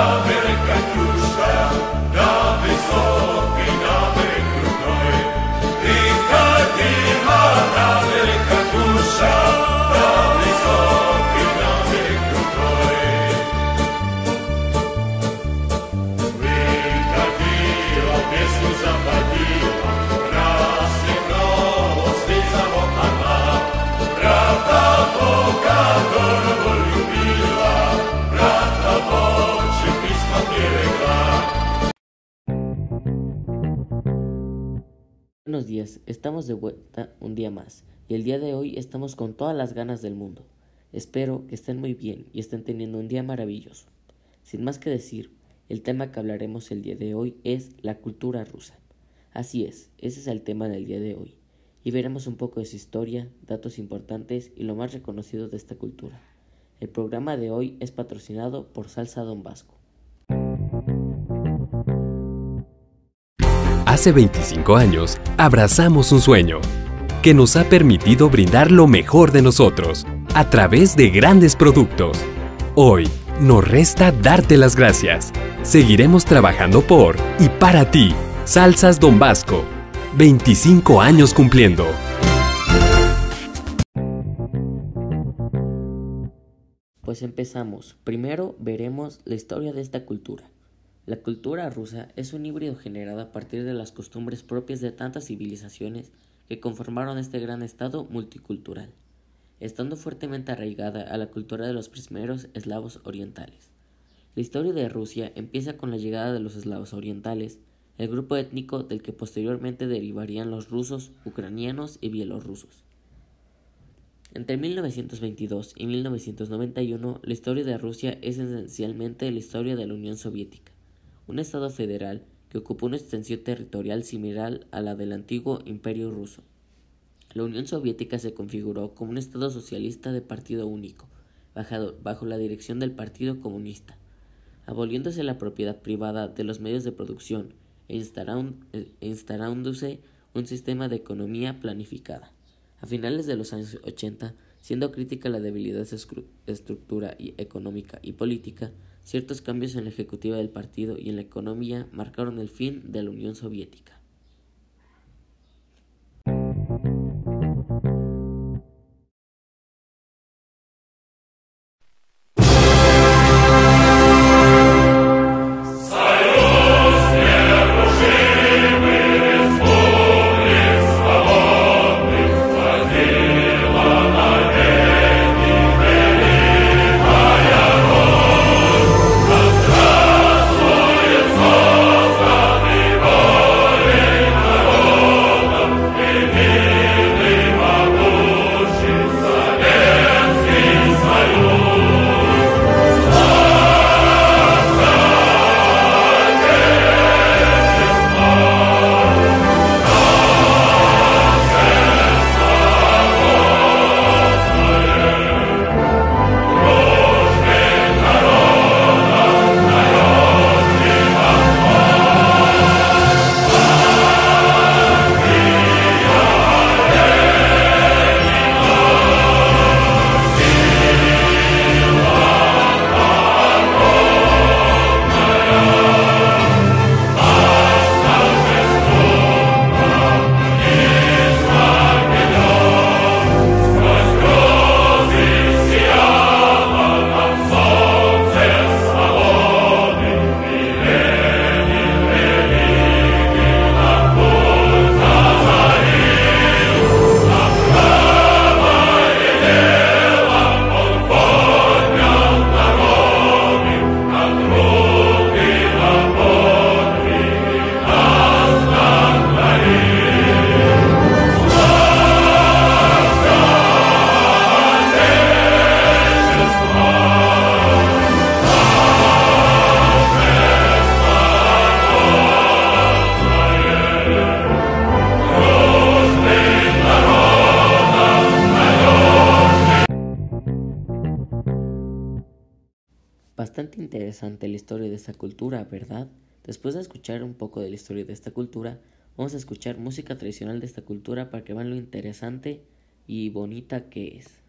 América buenos días, estamos de vuelta un día más y el día de hoy estamos con todas las ganas del mundo. Espero que estén muy bien y estén teniendo un día maravilloso. Sin más que decir, el tema que hablaremos el día de hoy es la cultura rusa. Así es, ese es el tema del día de hoy y veremos un poco de su historia, datos importantes y lo más reconocido de esta cultura. El programa de hoy es patrocinado por Salsa Don Vasco. Hace 25 años, abrazamos un sueño que nos ha permitido brindar lo mejor de nosotros a través de grandes productos. Hoy, nos resta darte las gracias. Seguiremos trabajando por y para ti. Salsas Don Vasco. 25 años cumpliendo. Pues empezamos. Primero veremos la historia de esta cultura. La cultura rusa es un híbrido generado a partir de las costumbres propias de tantas civilizaciones que conformaron este gran estado multicultural, estando fuertemente arraigada a la cultura de los primeros eslavos orientales. La historia de Rusia empieza con la llegada de los eslavos orientales, el grupo étnico del que posteriormente derivarían los rusos, ucranianos y bielorrusos. Entre 1922 y 1991, la historia de Rusia es esencialmente la historia de la Unión Soviética un Estado federal que ocupó una extensión territorial similar a la del antiguo Imperio ruso. La Unión Soviética se configuró como un Estado socialista de partido único, bajo la dirección del Partido Comunista, aboliéndose la propiedad privada de los medios de producción e, e instalándose un sistema de economía planificada. A finales de los años 80, siendo crítica la debilidad estructura económica y política, Ciertos cambios en la ejecutiva del partido y en la economía marcaron el fin de la Unión Soviética. Bastante interesante la historia de esta cultura, ¿verdad? Después de escuchar un poco de la historia de esta cultura, vamos a escuchar música tradicional de esta cultura para que vean lo interesante y bonita que es.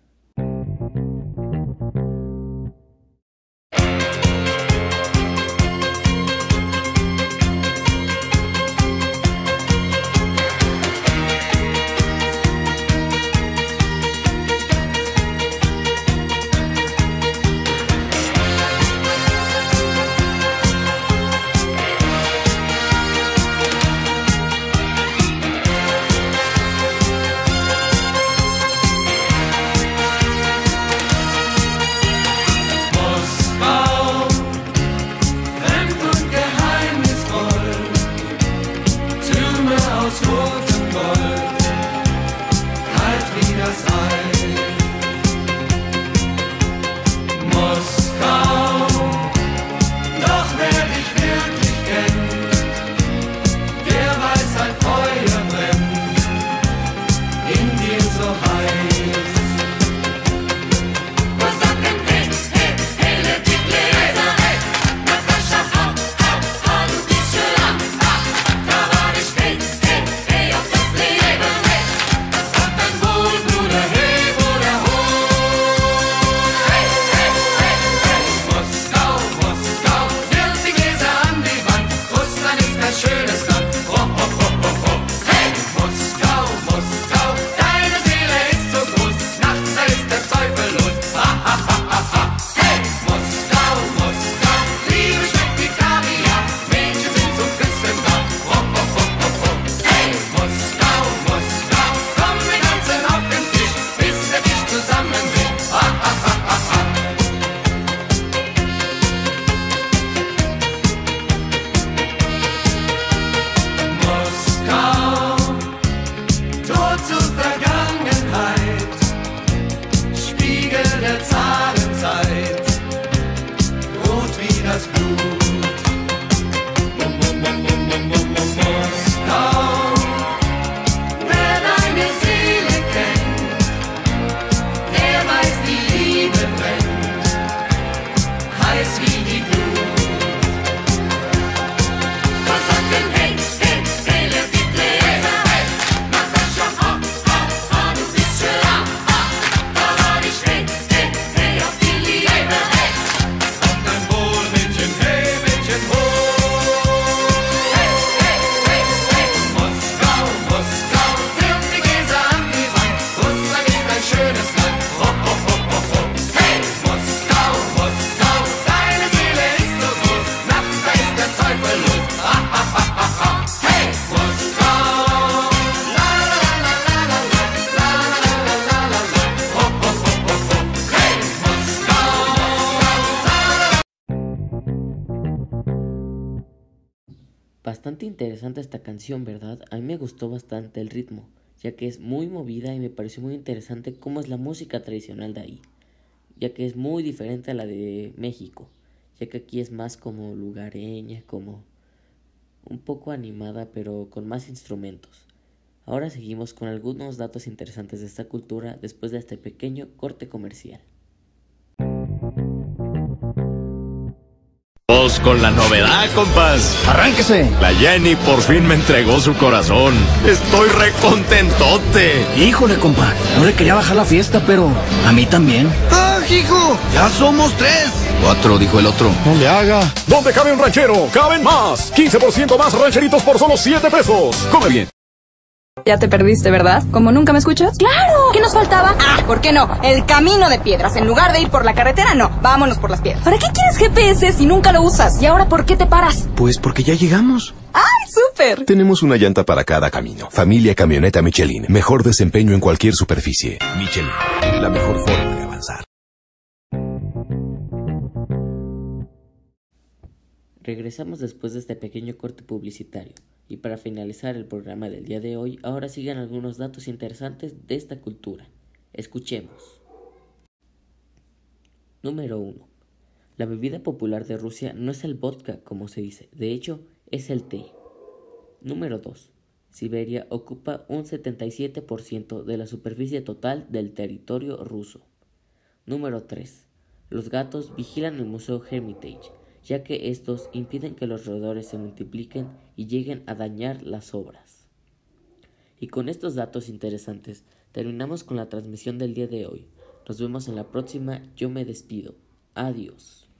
Bastante interesante esta canción, ¿verdad? A mí me gustó bastante el ritmo, ya que es muy movida y me pareció muy interesante cómo es la música tradicional de ahí, ya que es muy diferente a la de México, ya que aquí es más como lugareña, como un poco animada, pero con más instrumentos. Ahora seguimos con algunos datos interesantes de esta cultura después de este pequeño corte comercial. Con la novedad, compas. Arránquese. La Jenny por fin me entregó su corazón. Estoy recontentote. Híjole, compa. No le quería bajar la fiesta, pero a mí también. ¡Ah, hijo! ¡Ya somos tres! Cuatro, dijo el otro. No le haga. ¿Dónde cabe un ranchero? ¡Caben más! 15% más rancheritos por solo 7 pesos. Come bien. Ya te perdiste, ¿verdad? ¿Como nunca me escuchas? ¡Claro! ¿Qué nos faltaba? Ah, ¿por qué no? El camino de piedras. En lugar de ir por la carretera, no. Vámonos por las piedras. ¿Para qué quieres GPS si nunca lo usas? ¿Y ahora por qué te paras? Pues porque ya llegamos. ¡Ay, súper! Tenemos una llanta para cada camino. Familia Camioneta Michelin. Mejor desempeño en cualquier superficie. Michelin. La mejor forma de avanzar. Regresamos después de este pequeño corte publicitario. Y para finalizar el programa del día de hoy, ahora siguen algunos datos interesantes de esta cultura. Escuchemos. Número 1. La bebida popular de Rusia no es el vodka, como se dice, de hecho, es el té. Número 2. Siberia ocupa un 77% de la superficie total del territorio ruso. Número 3. Los gatos vigilan el Museo Hermitage, ya que estos impiden que los roedores se multipliquen y lleguen a dañar las obras. Y con estos datos interesantes terminamos con la transmisión del día de hoy. Nos vemos en la próxima. Yo me despido. Adiós.